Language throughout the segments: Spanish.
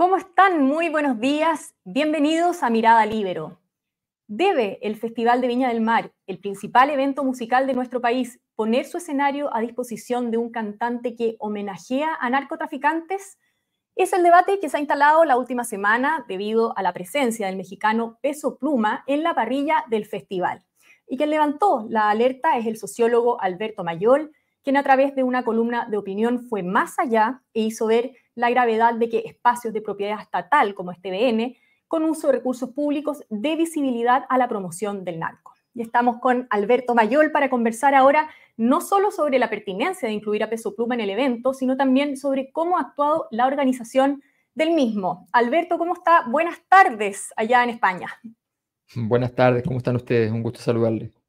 ¿Cómo están? Muy buenos días. Bienvenidos a Mirada Libero. ¿Debe el Festival de Viña del Mar, el principal evento musical de nuestro país, poner su escenario a disposición de un cantante que homenajea a narcotraficantes? Es el debate que se ha instalado la última semana debido a la presencia del mexicano Peso Pluma en la parrilla del festival. Y quien levantó la alerta es el sociólogo Alberto Mayol, quien a través de una columna de opinión fue más allá e hizo ver la gravedad de que espacios de propiedad estatal como este BN, con uso de recursos públicos, dé visibilidad a la promoción del narco. Y estamos con Alberto Mayol para conversar ahora no solo sobre la pertinencia de incluir a Peso Pluma en el evento, sino también sobre cómo ha actuado la organización del mismo. Alberto, ¿cómo está? Buenas tardes allá en España. Buenas tardes, ¿cómo están ustedes? Un gusto saludarles.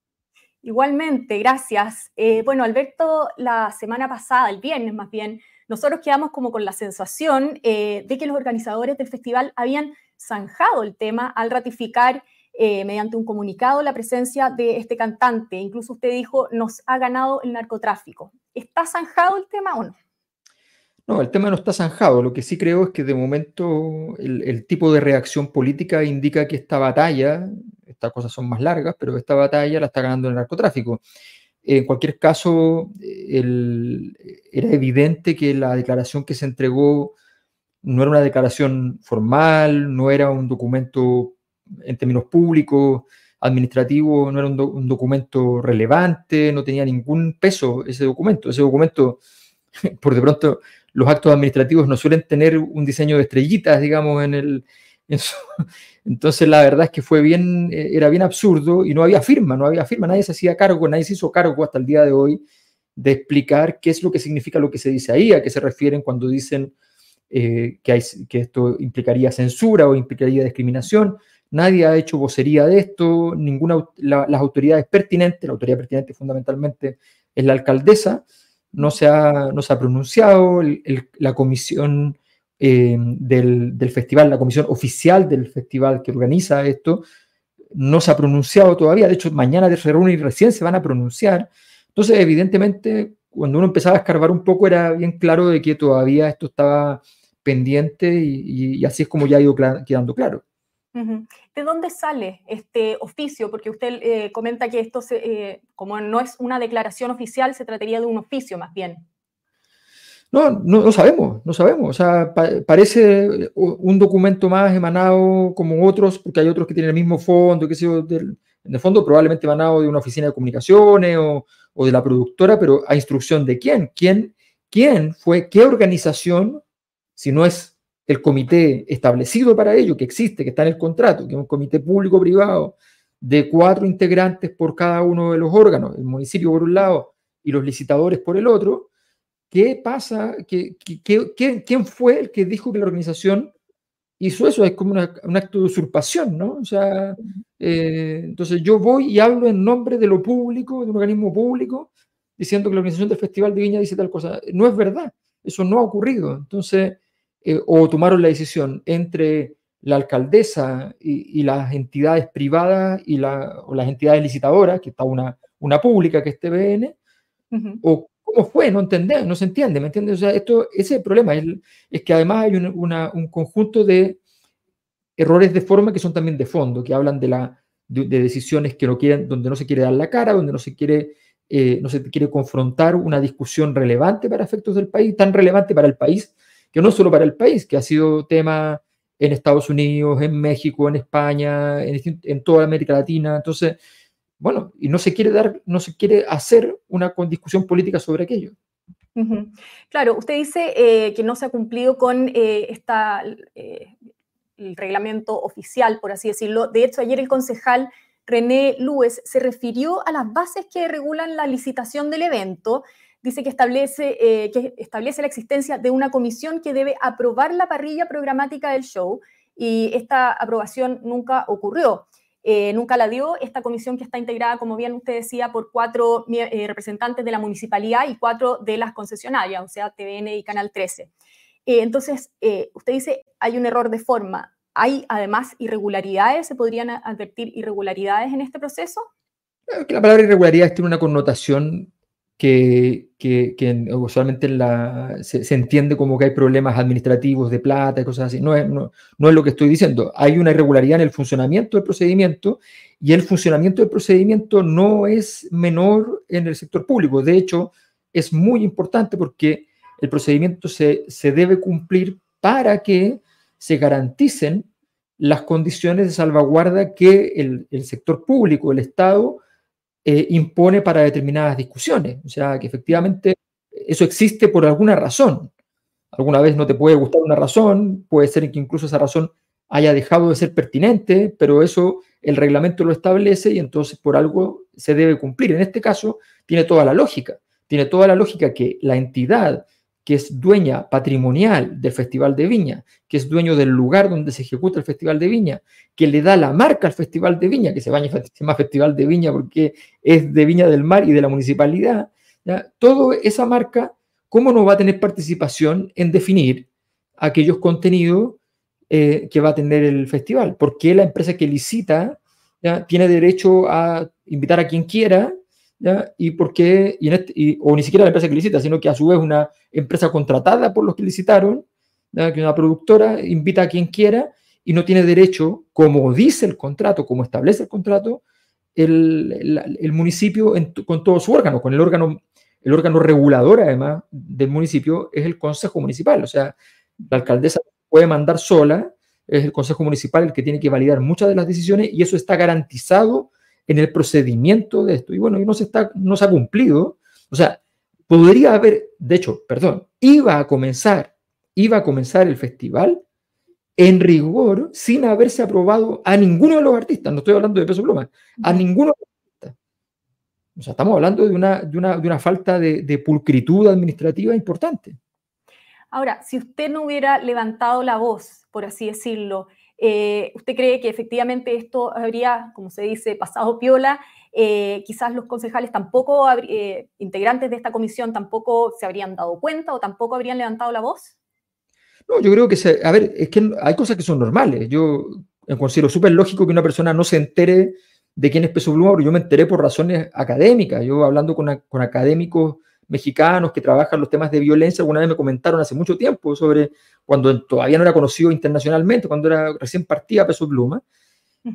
Igualmente, gracias. Eh, bueno, Alberto, la semana pasada, el viernes más bien, nosotros quedamos como con la sensación eh, de que los organizadores del festival habían zanjado el tema al ratificar eh, mediante un comunicado la presencia de este cantante. Incluso usted dijo, nos ha ganado el narcotráfico. ¿Está zanjado el tema o no? No, el tema no está zanjado. Lo que sí creo es que de momento el tipo de reacción política indica que esta batalla estas cosas son más largas, pero esta batalla la está ganando el narcotráfico. En cualquier caso, era evidente que la declaración que se entregó no era una declaración formal, no era un documento en términos públicos, administrativo, no era un, documento relevante, no tenía ningún peso ese documento. Ese documento, por de pronto, los actos administrativos no suelen tener un diseño de estrellitas, digamos, en el, entonces la verdad es que fue bien, eh, era bien absurdo y no había firma, no había firma, nadie se hacía cargo, nadie se hizo cargo hasta el día de hoy de explicar qué es lo que significa lo que se dice ahí, a qué se refieren cuando dicen eh, que, esto implicaría censura o implicaría discriminación. Nadie ha hecho vocería de esto, ninguna, las autoridades pertinentes, la autoridad pertinente fundamentalmente es la alcaldesa, no se ha, no se ha pronunciado, la comisión eh, del, festival, la comisión oficial del festival que organiza esto, no se ha pronunciado todavía. De hecho, mañana se reúne y recién se van a pronunciar. Entonces, evidentemente, cuando uno empezaba a escarbar un poco, era bien claro de que todavía esto estaba pendiente y, así es como ya ha ido quedando claro. ¿De dónde sale este oficio? Porque usted eh, comenta que esto, eh, como no es una declaración oficial, se trataría de un oficio más bien. No, no, sabemos, no sabemos. O sea, parece un documento más emanado como otros, porque hay otros que tienen el mismo fondo, que sé en el fondo probablemente emanado de una oficina de comunicaciones o, de la productora, pero a instrucción de quién. ¿Quién, quién fue, qué organización, si no es el comité establecido para ello, que existe, que está en el contrato, que es un comité público-privado de cuatro integrantes por cada uno de los órganos, el municipio por un lado y los licitadores por el otro, ¿Qué pasa? ¿Qué, quién fue el que dijo que la organización hizo eso? Es como un acto de usurpación, ¿no? O sea, eh, entonces yo voy y hablo en nombre de lo público, de un organismo público, diciendo que la organización del Festival de Viña dice tal cosa. No es verdad, eso no ha ocurrido. Entonces, eh, o tomaron la decisión entre la alcaldesa y, las entidades privadas y o las entidades licitadoras, que está una, una pública que es TVN, o ¿Cómo fue? No entender, no se entiende, ¿me entiendes? O sea, esto, ese es el problema, es, es que además hay un, conjunto de errores de forma que son también de fondo, que hablan de, la, de, decisiones que no quieren, donde no se quiere dar la cara, donde no se quiere, eh, no se quiere confrontar una discusión relevante para efectos del país, tan relevante para el país, que no solo para el país, que ha sido tema en Estados Unidos, en México, en España, en, toda América Latina. Entonces, bueno, y no se quiere dar, no se quiere hacer una discusión política sobre aquello. Claro, usted dice eh, que no se ha cumplido con eh, esta, eh, el reglamento oficial, por así decirlo. De hecho, ayer el concejal René Lúez se refirió a las bases que regulan la licitación del evento. Dice que establece, que establece la existencia de una comisión que debe aprobar la parrilla programática del show y esta aprobación nunca ocurrió. Eh, nunca la dio esta comisión que está integrada, como bien usted decía, por cuatro eh, representantes de la municipalidad y cuatro de las concesionarias, o sea, TVN y Canal 13. Eh, entonces, usted dice, hay un error de forma. ¿Hay además irregularidades? ¿Se podrían advertir irregularidades en este proceso? La palabra irregularidad tiene una connotación que, usualmente se, entiende como que hay problemas administrativos de plata y cosas así. No es, no es lo que estoy diciendo. Hay una irregularidad en el funcionamiento del procedimiento y el funcionamiento del procedimiento no es menor en el sector público. De hecho, es muy importante porque el procedimiento se, se debe cumplir para que se garanticen las condiciones de salvaguarda que el, el sector público, el Estado, eh, impone para determinadas discusiones. O sea, que efectivamente eso existe por alguna razón. Alguna vez no te puede gustar una razón, puede ser que incluso esa razón haya dejado de ser pertinente, pero eso el reglamento lo establece y entonces por algo se debe cumplir. En este caso, tiene toda la lógica. Tiene toda la lógica que la entidad que es dueña patrimonial del Festival de Viña, que es dueño del lugar donde se ejecuta el Festival de Viña, que le da la marca al Festival de Viña, que se, llama Festival de Viña porque es de Viña del Mar y de la municipalidad, ¿ya? toda esa marca, ¿cómo no va a tener participación en definir aquellos contenidos eh, que va a tener el festival? Porque la empresa que licita ¿ya? tiene derecho a invitar a quien quiera y por qué, este, o ni siquiera la empresa que licita, sino que a su vez una empresa contratada por los que licitaron, que una productora invita a quien quiera y no tiene derecho, como dice el contrato, como establece el contrato, el, el, municipio con todo su órgano, con el órgano, el órgano regulador además del municipio es el consejo municipal, o sea, la alcaldesa puede mandar sola, es el consejo municipal el que tiene que validar muchas de las decisiones y eso está garantizado en el procedimiento de esto. Y bueno, y no se, está, no se ha cumplido. O sea, podría haber, de hecho, perdón, iba a comenzar, iba a comenzar el festival en rigor sin haberse aprobado a ninguno de los artistas. No estoy hablando de peso pluma, a ninguno de los artistas. O sea, estamos hablando de una, de una, de una falta de, de pulcritud administrativa importante. Ahora, si usted no hubiera levantado la voz, por así decirlo, eh, ¿Usted cree que efectivamente esto habría, como se dice, pasado piola? Eh, quizás los concejales tampoco, eh, integrantes de esta comisión, tampoco se habrían dado cuenta o tampoco habrían levantado la voz? No, yo creo que, a ver, es que hay cosas que son normales. Yo considero súper lógico que una persona no se entere de quién es Peso Pluma, pero yo me enteré por razones académicas. Yo hablando con, con académicos mexicanos que trabajan los temas de violencia, alguna vez me comentaron hace mucho tiempo sobre cuando todavía no era conocido internacionalmente, cuando era recién partía Peso Pluma,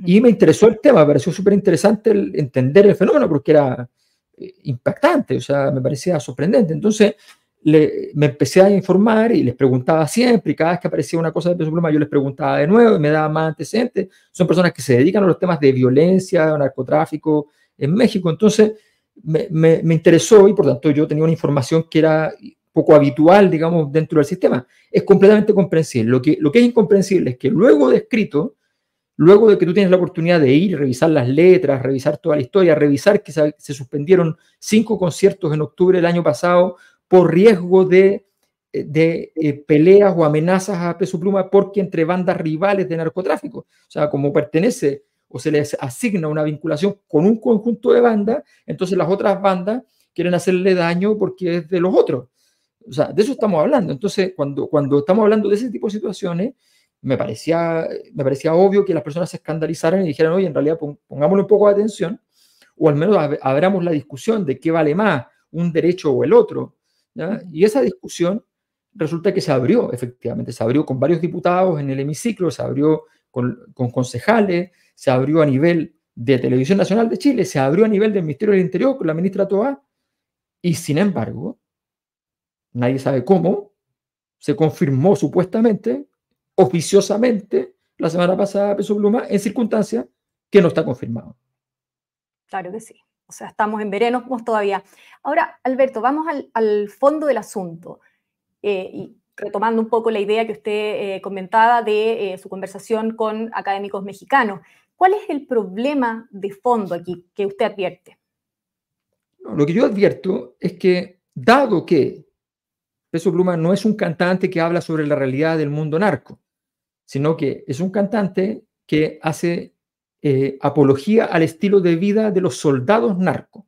y me interesó el tema, me pareció súper interesante entender el fenómeno porque era eh, impactante, o sea, me parecía sorprendente. Entonces, me empecé a informar y les preguntaba siempre, y cada vez que aparecía una cosa de peso pluma, yo les preguntaba de nuevo y me daba más antecedentes. Son personas que se dedican a los temas de violencia, narcotráfico en México. Entonces, me, interesó y por tanto yo tenía una información que era poco habitual, digamos, dentro del sistema. Es completamente comprensible. Lo que, lo que es incomprensible es que luego de escrito, luego de que tú tienes la oportunidad de ir, revisar las letras, revisar toda la historia, revisar que se, suspendieron cinco conciertos en octubre del año pasado por riesgo de, de eh, peleas o amenazas a peso pluma porque entre bandas rivales de narcotráfico. O sea, como pertenece o se les asigna una vinculación con un conjunto de bandas, entonces las otras bandas quieren hacerle daño porque es de los otros. O sea, de eso estamos hablando. Entonces, cuando, cuando estamos hablando de ese tipo de situaciones, me parecía, me parecía obvio que las personas se escandalizaran y dijeran, oye, en realidad pongámosle un poco de atención, o al menos abramos la discusión de qué vale más, un derecho o el otro. Y esa discusión resulta que se abrió, efectivamente, se abrió con varios diputados en el hemiciclo, se abrió con, con concejales, se abrió a nivel de Televisión Nacional de Chile, se abrió a nivel del Ministerio del Interior con la ministra Toa, y sin embargo, nadie sabe cómo, se confirmó supuestamente, oficiosamente, la semana pasada Peso Pluma, en circunstancias que no está confirmado. Claro que sí. O sea, estamos en veremos todavía. Ahora, Alberto, vamos al, fondo del asunto. Eh, y retomando un poco la idea que usted eh, comentaba de eh, su conversación con académicos mexicanos. ¿Cuál es el problema de fondo aquí que usted advierte? lo que yo advierto es que, dado que Peso Pluma no es un cantante que habla sobre la realidad del mundo narco, sino que es un cantante que hace eh, apología al estilo de vida de los soldados narcos.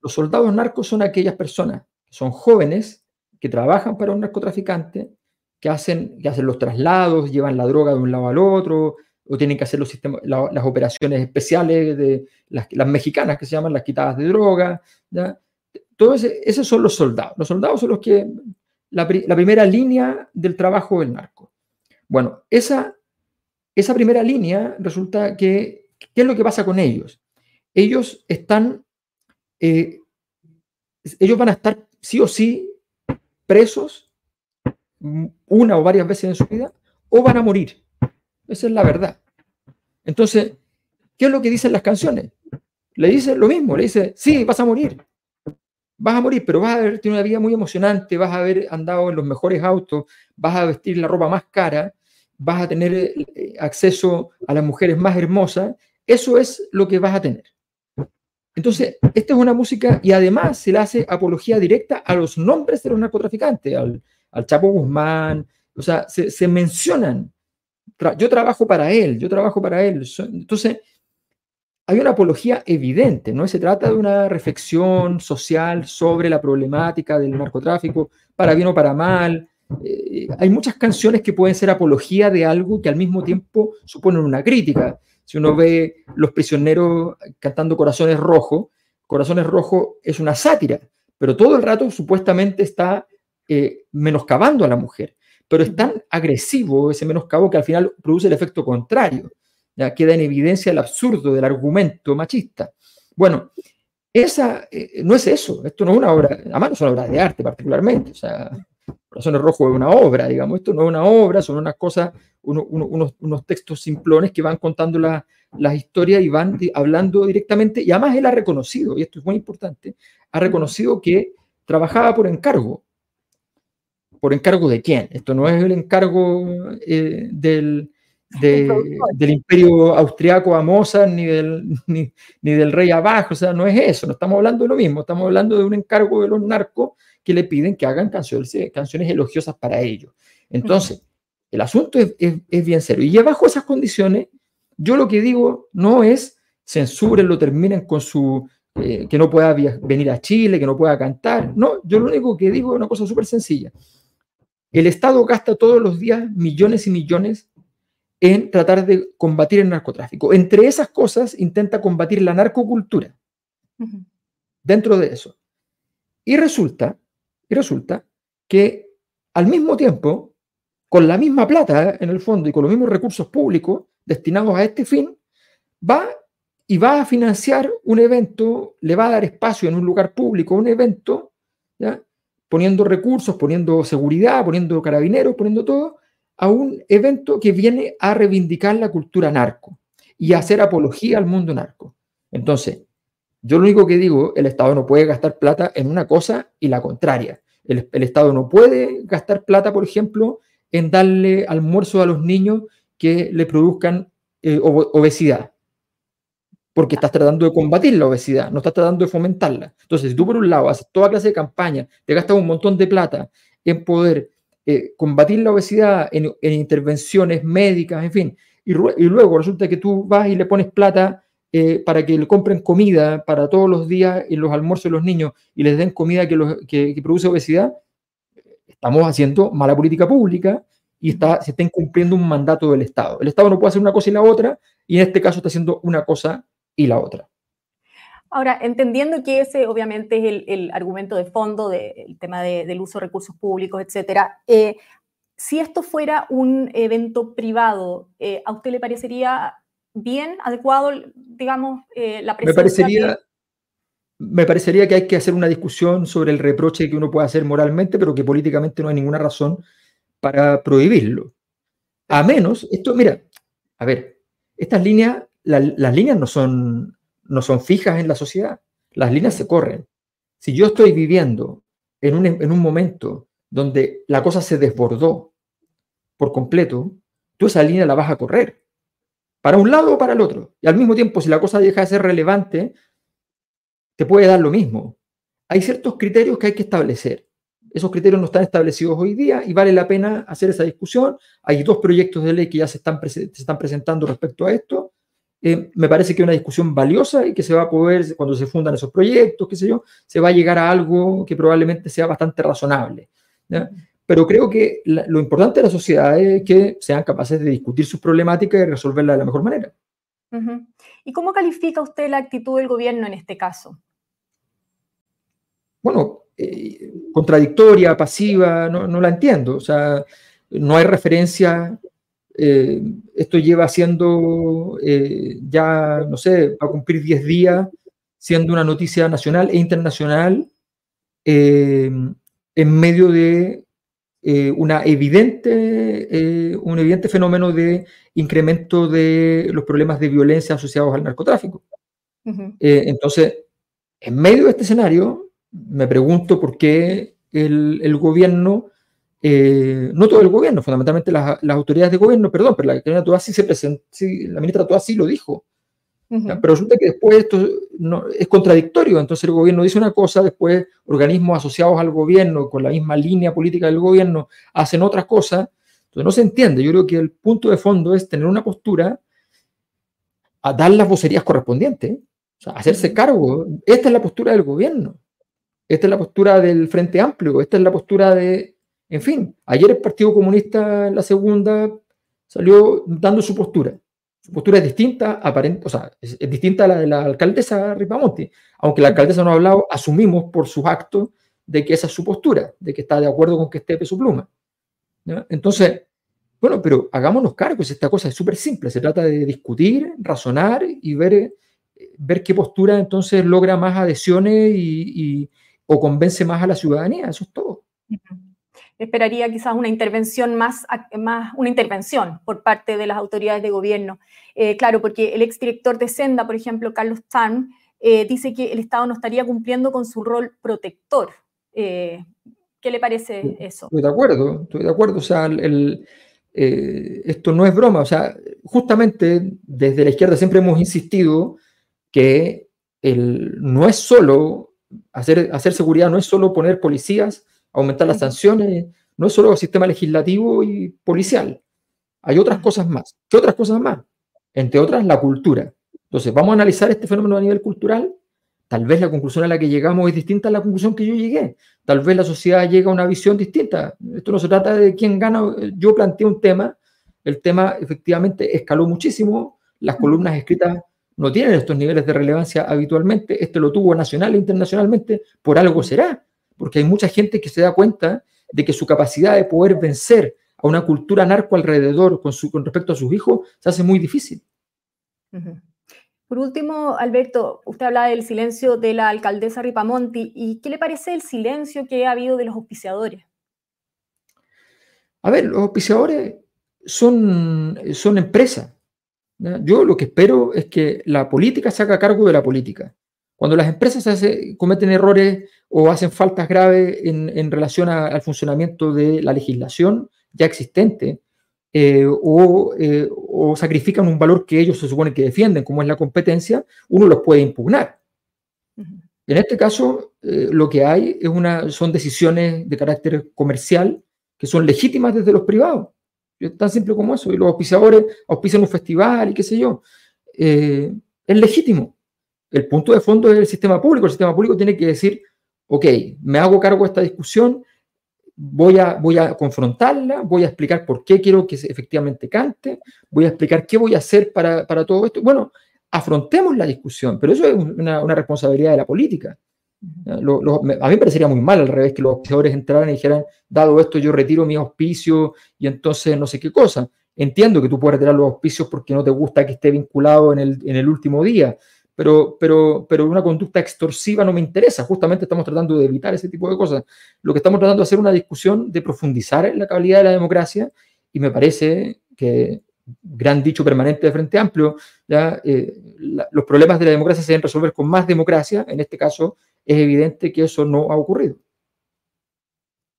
Los soldados narcos son aquellas personas que son jóvenes, que trabajan para un narcotraficante, que hacen, que hacen los traslados, llevan la droga de un lado al otro, o tienen que hacer los sistemas, las operaciones especiales de las, mexicanas que se llaman las quitadas de droga. Todos esos son los soldados. Los soldados son los que, la, primera línea del trabajo del narco. Bueno, esa, esa primera línea resulta que, ¿qué es lo que pasa con ellos? Ellos están, eh, ellos van a estar sí o sí presos una o varias veces en su vida o van a morir. Esa es la verdad. Entonces, ¿qué es lo que dicen las canciones? Le dice lo mismo, le dice, sí, vas a morir. Vas a morir, pero vas a haber una vida muy emocionante, vas a haber andado en los mejores autos, vas a vestir la ropa más cara, vas a tener eh, acceso a las mujeres más hermosas. Eso es lo que vas a tener. Entonces, esta es una música y además se le hace apología directa a los nombres de los narcotraficantes, al, Chapo Guzmán, o sea, se, mencionan. Yo trabajo para él, yo trabajo para él. Entonces, hay una apología evidente, ¿no? Se trata de una reflexión social sobre la problemática del narcotráfico, para bien o para mal. Eh, hay muchas canciones que pueden ser apología de algo que al mismo tiempo suponen una crítica. Si uno ve Los Prisioneros cantando Corazones Rojos, Corazones Rojos es una sátira, pero todo el rato supuestamente está eh, menoscabando a la mujer. Pero es tan agresivo ese menoscabo que al final produce el efecto contrario. Ya queda en evidencia el absurdo del argumento machista. Bueno, esa eh, no es eso, esto no es una obra, además no es una obra de arte particularmente, o sea, Corazones Rojos es una obra, digamos, esto no es una obra, son unas cosas, unos, textos simplones que van contando las historias y van hablando directamente, y además él ha reconocido, y esto es muy importante, ha reconocido que trabajaba por encargo. ¿Por encargo de quién? Esto no es el encargo eh, del, del imperio austriaco a Mozart ni del, ni, del rey abajo, o sea, no es eso, no estamos hablando de lo mismo, estamos hablando de un encargo de los narcos que le piden que hagan canciones, canciones elogiosas para ellos. Entonces, el asunto es, bien serio. Y bajo esas condiciones, yo lo que digo no es lo terminen con su, eh, que no pueda venir a Chile, que no pueda cantar. No, yo lo único que digo es una cosa súper sencilla. El Estado gasta todos los días millones y millones en tratar de combatir el narcotráfico. Entre esas cosas, intenta combatir la narcocultura. Dentro de eso. Y resulta y resulta que al mismo tiempo, con la misma plata en el fondo y con los mismos recursos públicos destinados a este fin, va y va a financiar un evento, le va a dar espacio en un lugar público, un evento, ¿ya? Poniendo recursos, poniendo seguridad, poniendo carabineros, poniendo todo, a un evento que viene a reivindicar la cultura narco y a hacer apología al mundo narco. Entonces, yo lo único que digo, el Estado no puede gastar plata en una cosa y la contraria. El, Estado no puede gastar plata, por ejemplo, en darle almuerzo a los niños que le produzcan eh, obesidad. Porque estás tratando de combatir la obesidad, no estás tratando de fomentarla. Entonces, si tú por un lado haces toda clase de campaña, te gastas un montón de plata en poder eh, combatir la obesidad en, intervenciones médicas, en fin, y, y, luego resulta que tú vas y le pones plata eh, para que le compren comida para todos los días en los almuerzos de los niños y les den comida que, produce obesidad, estamos haciendo mala política pública y está, se está incumpliendo un mandato del Estado. El Estado no puede hacer una cosa y la otra, y en este caso está haciendo una cosa y la otra. Ahora, entendiendo que ese obviamente es el, argumento de fondo del tema del uso de recursos públicos, etcétera, eh, si esto fuera un evento privado, eh, ¿a usted le parecería bien, adecuado, digamos, eh, la presencia? Me parecería, me parecería que hay que hacer una discusión sobre el reproche que uno puede hacer moralmente, pero que políticamente no hay ninguna razón para prohibirlo. A menos, esto, mira, a ver, estas líneas, las líneas no son, no son fijas en la sociedad, las líneas se corren. Si yo estoy viviendo en un, en un momento donde la cosa se desbordó por completo, tú esa línea la vas a correr para un lado o para el otro. Y al mismo tiempo, si la cosa deja de ser relevante, te puede dar lo mismo. Hay ciertos criterios que hay que establecer. Esos criterios no están establecidos hoy día y vale la pena hacer esa discusión. Hay dos proyectos de ley que ya se están, se están presentando respecto a esto. Eh, me parece que es una discusión valiosa y que se va a poder, cuando se fundan esos proyectos, qué sé yo, se va a llegar a algo que probablemente sea bastante razonable. ¿ya? pero creo que lo importante de la sociedad es que sean capaces de discutir sus problemáticas y resolverlas de la mejor manera. ¿Y cómo califica usted la actitud del gobierno en este caso? bueno, eh, contradictoria, pasiva, no, no, la entiendo. O sea, no hay referencia. Eh, esto lleva siendo ya, no sé, va a cumplir 10 días siendo una noticia nacional e internacional en medio de una evidente, un evidente fenómeno de incremento de los problemas de violencia asociados al narcotráfico. entonces, en medio de este escenario, me pregunto por qué el, gobierno, eh, no todo el gobierno, fundamentalmente las, autoridades de gobierno, perdón, pero la ministra Toasi se presentó, la ministra Toasi lo dijo. Pero resulta que después esto no, es contradictorio, entonces el gobierno dice una cosa, después organismos asociados al gobierno, con la misma línea política del gobierno, hacen otras cosas, entonces no se entiende. Yo creo que el punto de fondo es tener una postura a dar las vocerías correspondientes, o sea, hacerse cargo. Esta es la postura del gobierno. Esta es la postura del Frente Amplio, esta es la postura de, en fin, ayer el Partido Comunista en la segunda salió dando su postura. Su postura es distinta, aparente, o sea, es, distinta a la de la alcaldesa Ripamonti. Aunque la alcaldesa no ha hablado, asumimos por sus actos de que esa es su postura, de que está de acuerdo con que esté peso pluma. Entonces, bueno, pero hagámonos cargos, esta cosa es súper simple, se trata de discutir, razonar y ver, ver qué postura entonces logra más adhesiones y, o convence más a la ciudadanía, eso es todo. Esperaría quizás una intervención más, más una intervención por parte de las autoridades de gobierno. Eh, claro, porque el exdirector de Senda, por ejemplo, Carlos Tan, eh, dice que el Estado no estaría cumpliendo con su rol protector. Eh, ¿Qué le parece eso? Estoy de acuerdo, estoy de acuerdo. O sea, el, esto no es broma. O sea, justamente desde la izquierda siempre hemos insistido que el, no es solo hacer, hacer seguridad no es solo poner policías, aumentar las sanciones, no es solo sistema legislativo y policial. Hay otras cosas más. ¿Qué otras cosas más? Entre otras, la cultura. Entonces, vamos a analizar este fenómeno a nivel cultural. Tal vez la conclusión a la que llegamos es distinta a la conclusión que yo llegué. Tal vez la sociedad llega a una visión distinta. Esto no se trata de quién gana. Yo planteé un tema. El tema efectivamente escaló muchísimo. Las columnas escritas no tienen estos niveles de relevancia habitualmente, este lo tuvo nacional e internacionalmente, por algo será, porque hay mucha gente que se da cuenta de que su capacidad de poder vencer a una cultura narco alrededor con, su, con respecto a sus hijos se hace muy difícil. Por último, Alberto, usted habla del silencio de la alcaldesa Ripamonti, ¿y qué le parece el silencio que ha habido de los auspiciadores? A ver, los auspiciadores son, son empresas, yo lo que espero es que la política se haga cargo de la política. Cuando las empresas cometen errores o hacen faltas graves en, relación al funcionamiento de la legislación ya existente, eh, eh, o, sacrifican un valor que ellos se supone que defienden, como es la competencia, uno los puede impugnar. En este caso, eh, lo que hay es una, son decisiones de carácter comercial que son legítimas desde los privados. Tan simple como eso. Y los auspiciadores auspician un festival y qué sé yo. Es legítimo. El punto de fondo es el sistema público. El sistema público tiene que decir, ok, me hago cargo de esta discusión, voy a, voy a confrontarla, voy a explicar por qué quiero que efectivamente cante, voy a explicar qué voy a hacer para, para todo esto. Bueno, afrontemos la discusión, pero eso es una, una responsabilidad de la política a mí me parecería muy mal al revés que los auspiciadores entraran y dijeran, dado esto yo retiro mi auspicio y entonces no sé qué cosa. Entiendo que tú puedes retirar los auspicios porque no te gusta que esté vinculado en el, en el último día, pero, pero, pero una conducta extorsiva no me interesa. Justamente estamos tratando de evitar ese tipo de cosas. Lo que estamos tratando de hacer es una discusión de profundizar en la calidad de la democracia y me parece que gran dicho permanente de Frente Amplio, ya, eh, los problemas de la democracia se deben resolver con más democracia, en este caso es evidente que eso no ha ocurrido.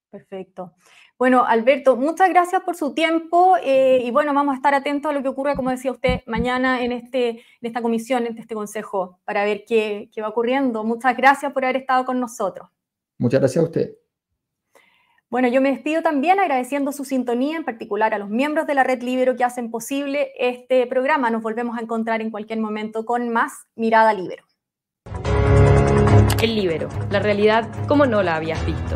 Perfecto. Bueno, Alberto, muchas gracias por su tiempo eh, y bueno, vamos a estar atentos a lo que ocurra, como decía usted, mañana en, este, en esta comisión, en este consejo, para ver qué, qué va ocurriendo. Muchas gracias por haber estado con nosotros. Muchas gracias a usted. Bueno, yo me despido también agradeciendo su sintonía, en particular a los miembros de la Red Libero que hacen posible este programa. Nos volvemos a encontrar en cualquier momento con más Mirada Libero. El Libero, la realidad como no la habías visto.